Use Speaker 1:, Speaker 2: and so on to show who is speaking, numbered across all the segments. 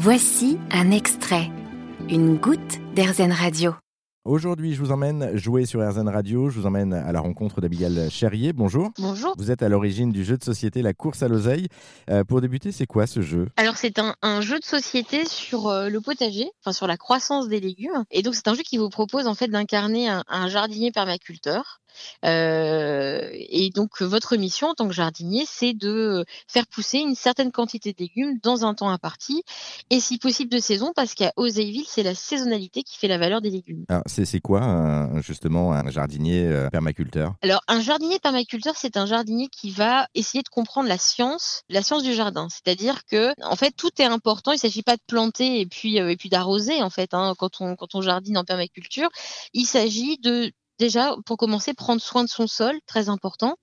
Speaker 1: Voici un extrait, une goutte d'Airzen Radio.
Speaker 2: Aujourd'hui, je vous emmène jouer sur RZN Radio. Je vous emmène à la rencontre d'Abigail Cherrier. Bonjour.
Speaker 3: Bonjour.
Speaker 2: Vous êtes à l'origine du jeu de société La course à l'oseille. Euh, pour débuter, c'est quoi ce jeu?
Speaker 3: Alors c'est un, un jeu de société sur euh, le potager, enfin sur la croissance des légumes. Et donc c'est un jeu qui vous propose en fait d'incarner un, un jardinier permaculteur. Euh, et donc votre mission en tant que jardinier, c'est de faire pousser une certaine quantité de légumes dans un temps imparti, et si possible de saison, parce qu'à Oseilleville, c'est la saisonnalité qui fait la valeur des légumes.
Speaker 2: C'est, quoi un- justement un jardinier euh, permaculteur?
Speaker 3: Alors, un jardinier permaculteur, c'est un jardinier qui va essayer de comprendre la science, la science du jardin. C'est-à-dire que, en fait, tout est important. Il s'agit pas de planter et puis euh, et puis d'arroser, en fait, hein, quand on quand on jardine en permaculture. Il s'agit de Déjà, pour commencer, prendre soin de son sol, très important.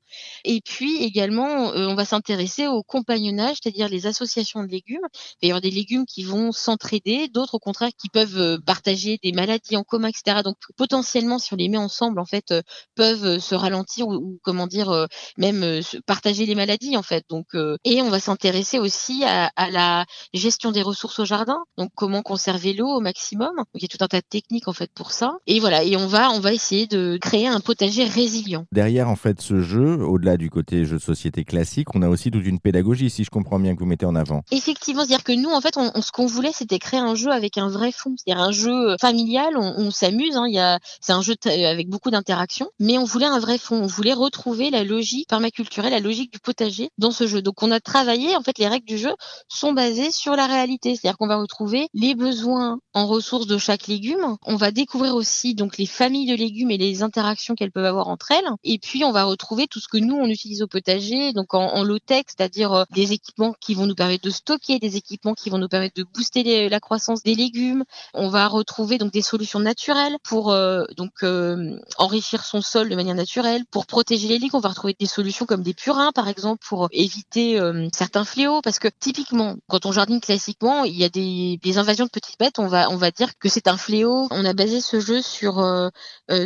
Speaker 3: Et puis également, euh, on va s'intéresser au compagnonnage, c'est-à-dire les associations de légumes. Il va y avoir des légumes qui vont s'entraider, d'autres au contraire qui peuvent euh, partager des maladies en commun, etc. Donc potentiellement, si on les met ensemble, en fait, euh, peuvent euh, se ralentir ou, ou, comment dire, même partager les maladies, en fait. Donc et on va s'intéresser aussi à, à la gestion des ressources au jardin. Donc comment conserver l'eau au maximum. Il y a tout un tas de techniques en fait pour ça. Et voilà, et on va on va essayer de créer un potager résilient.
Speaker 2: Derrière en fait ce jeu, au-delà du côté jeu de société classique, on a aussi toute une pédagogie, si je comprends bien que vous mettez en avant.
Speaker 3: Effectivement, c'est-à-dire que nous, en fait, on, on- ce qu'on voulait, c'était créer un jeu avec un vrai fond, c'est-à-dire un jeu euh, familial. On, on s'amuse, hein, il y a, c'est un jeu t- avec beaucoup d'interactions, mais on voulait un vrai fond. On voulait retrouver la logique permaculturelle, la logique du potager dans ce jeu. Donc, on a travaillé. En fait, les règles du jeu sont basées sur la réalité, c'est-à-dire qu'on va retrouver les besoins en ressources de chaque légume. On va découvrir aussi donc les familles de légumes et les interactions qu'elles peuvent avoir entre elles. Et puis, on va retrouver tout ce que nous on utilise au potager, donc en, en low tech, c'est-à-dire euh, des équipements qui vont nous permettre de stocker, des équipements qui vont nous permettre de booster les- la croissance des légumes. On va retrouver donc des solutions naturelles pour euh, donc euh, enrichir son sol de manière naturelle, pour protéger les légumes. On va retrouver des solutions comme des purins, par exemple, pour éviter certains fléaux, parce que typiquement, quand on jardine classiquement, il y a des, des invasions de petites bêtes. On va on va dire que c'est un fléau. On a basé ce jeu sur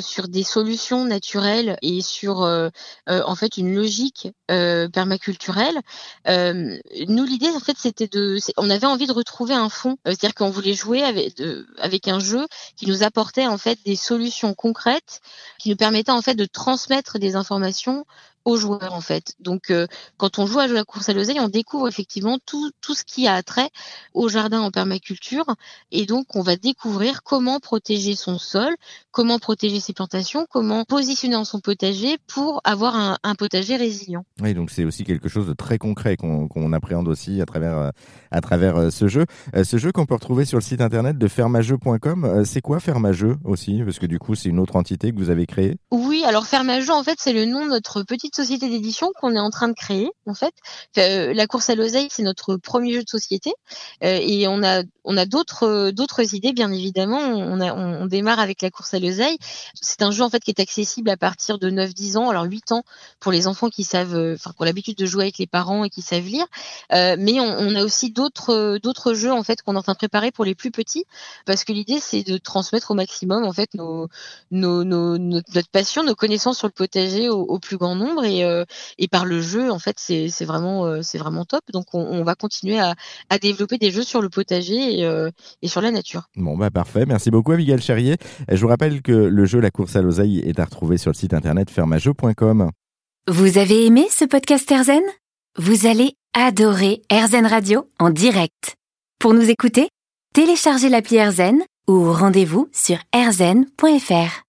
Speaker 3: sur des solutions naturelles et sur euh, euh, en fait une logique euh, permaculturelle. Nous l'idée en fait c'était de, on avait envie de retrouver un fond, c'est-à-dire qu'on voulait jouer avec, avec un jeu qui nous apportait en fait des solutions concrètes, qui nous permettait en fait de transmettre des informations aux joueurs en fait. Donc euh, quand on joue à la course à l'oseille, on découvre effectivement tout, tout ce qui a trait au jardin en permaculture et donc on va découvrir comment protéger son sol, comment protéger ses plantations, comment positionner dans son potager pour avoir un, un potager résilient.
Speaker 2: Oui, donc c'est aussi quelque chose de très concret qu'on appréhende aussi à travers, euh, à travers euh, ce jeu. Ce jeu qu'on peut retrouver sur le site internet de fermageux.com, c'est quoi Fermageux aussi? Parce que du coup, c'est une autre entité que vous avez créée.
Speaker 3: Oui, alors Fermageux, en fait, c'est le nom de notre petite société d'édition qu'on est en train de créer, en fait. Euh, la course à l'oseille, c'est notre premier jeu de société. Euh, et on a, on a d'autres, euh, d'autres idées, bien évidemment. On, a, on, démarre avec la course à l'oseille. C'est un jeu, en fait, qui est accessible à partir de 9-10 ans, alors 8 ans pour les enfants qui savent, enfin, qui ont l'habitude de jouer avec les parents et qui savent lire. Mais on, a aussi d'autres, d'autres jeux, en fait, qu'on est en train de préparer pour les plus petits, parce que l'idée, c'est de transmettre au maximum, en fait, nos, nos, nos, notre, passion, nos connaissances sur le potager au plus grand nombre et, euh, et par le jeu en fait c'est vraiment euh, c'est vraiment top donc on, on va continuer à, à développer des jeux sur le potager et, euh, et sur la nature.
Speaker 2: Bon, bah parfait. Merci beaucoup, Abigail Cherrier. Euh, Je vous rappelle que le jeu La course à l'oseille est à retrouver sur le site internet fermageux.com.
Speaker 1: Vous avez aimé ce podcast Airzen Vous allez adorer Airzen Radio en direct. Pour nous écouter, téléchargez l'appli Airzen ou rendez-vous sur airzen.fr.